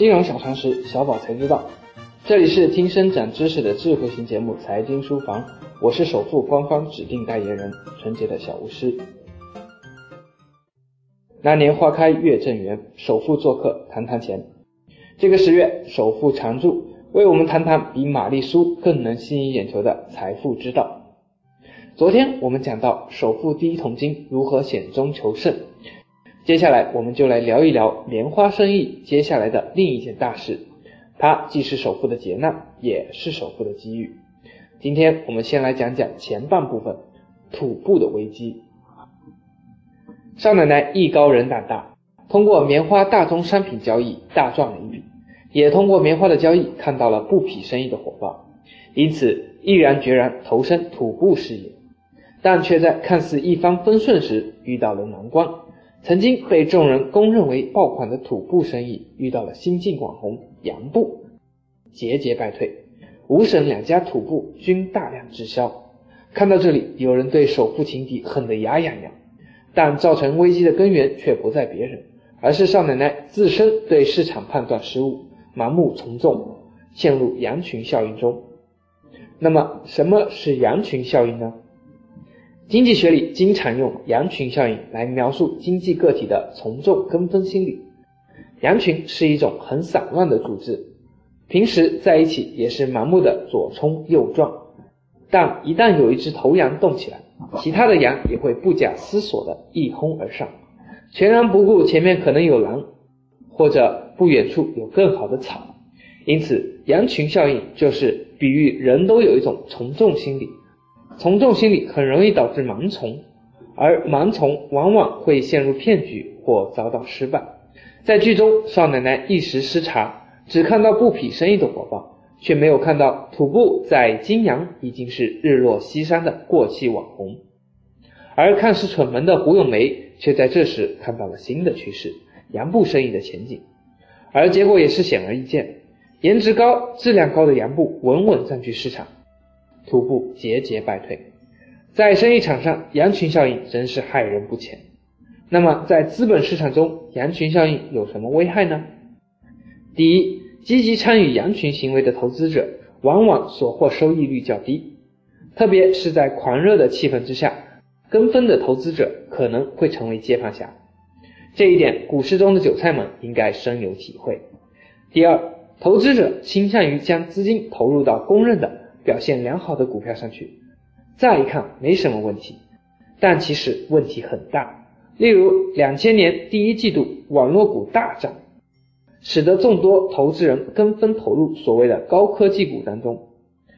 金融小常识，小宝才知道。这里是听声长知识的智慧型节目《财经书房》，我是首富官方指定代言人，纯洁的小巫师。那年花开月正圆，首富做客谈谈钱。这个十月，首富常驻，为我们谈谈比玛丽苏更能吸引眼球的财富之道。昨天我们讲到首富第一桶金如何险中求胜。接下来，我们就来聊一聊棉花生意接下来的另一件大事，它既是首富的劫难，也是首富的机遇。今天我们先来讲讲前半部分，土布的危机。少奶奶艺高人胆大，通过棉花大宗商品交易大赚了一笔，也通过棉花的交易看到了布匹生意的火爆，因此毅然决然投身土布事业，但却在看似一帆风顺时遇到了难关。曾经被众人公认为爆款的土布生意，遇到了新晋网红杨布，节节败退。五省两家土布均大量滞销。看到这里，有人对首富情敌恨得牙痒痒，但造成危机的根源却不在别人，而是少奶奶自身对市场判断失误，盲目从众，陷入羊群效应中。那么，什么是羊群效应呢？经济学里经常用羊群效应来描述经济个体的从众跟风心理。羊群是一种很散乱的组织，平时在一起也是盲目的左冲右撞，但一旦有一只头羊动起来，其他的羊也会不假思索的一哄而上，全然不顾前面可能有狼，或者不远处有更好的草。因此，羊群效应就是比喻人都有一种从众心理。从众心理很容易导致盲从，而盲从往往会陷入骗局或遭到失败。在剧中，少奶奶一时失察，只看到布匹生意的火爆，却没有看到土布在金阳已经是日落西山的过气网红。而看似蠢萌的胡咏梅，却在这时看到了新的趋势——洋布生意的前景。而结果也是显而易见，颜值高、质量高的洋布稳稳占据市场。逐步节节败退，在生意场上，羊群效应真是害人不浅。那么，在资本市场中，羊群效应有什么危害呢？第一，积极参与羊群行为的投资者，往往所获收益率较低，特别是在狂热的气氛之下，跟风的投资者可能会成为接盘侠。这一点，股市中的韭菜们应该深有体会。第二，投资者倾向于将资金投入到公认的。表现良好的股票上去，乍一看没什么问题，但其实问题很大。例如，两千年第一季度网络股大涨，使得众多投资人跟风投入所谓的高科技股当中，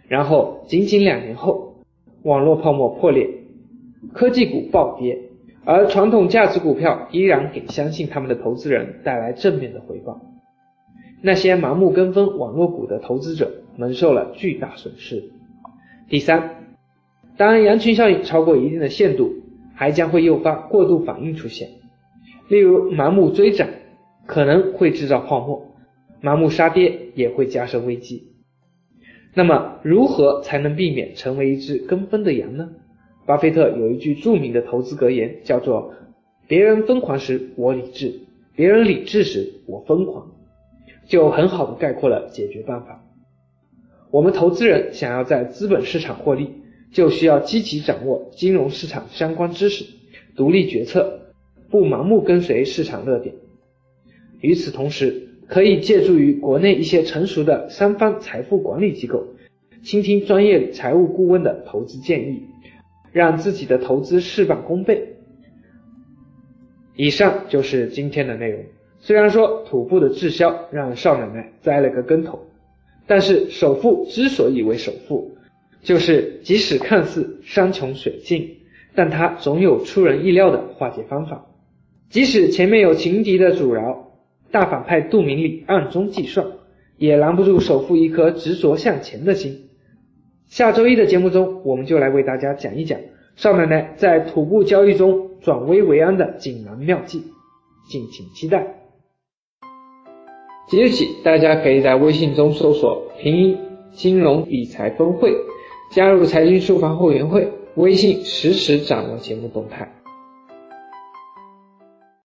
然后仅仅两年后，网络泡沫破裂，科技股暴跌，而传统价值股票依然给相信他们的投资人带来正面的回报。那些盲目跟风网络股的投资者。蒙受了巨大损失。第三，当羊群效应超过一定的限度，还将会诱发过度反应出现。例如，盲目追涨可能会制造泡沫，盲目杀跌也会加深危机。那么，如何才能避免成为一只跟风的羊呢？巴菲特有一句著名的投资格言，叫做“别人疯狂时我理智，别人理智时我疯狂”，就很好的概括了解决办法。我们投资人想要在资本市场获利，就需要积极掌握金融市场相关知识，独立决策，不盲目跟随市场热点。与此同时，可以借助于国内一些成熟的三方财富管理机构，倾听专业财务顾问的投资建议，让自己的投资事半功倍。以上就是今天的内容。虽然说土布的滞销让少奶奶栽了个跟头。但是首富之所以为首富，就是即使看似山穷水尽，但他总有出人意料的化解方法。即使前面有情敌的阻挠，大反派杜明礼暗中计算，也拦不住首富一颗执着向前的心。下周一的节目中，我们就来为大家讲一讲少奶奶在土布交易中转危为安的锦囊妙计，敬请期待。即日起，大家可以在微信中搜索“拼音金融理财峰会”，加入财经书房会员会，微信实时掌握节目动态。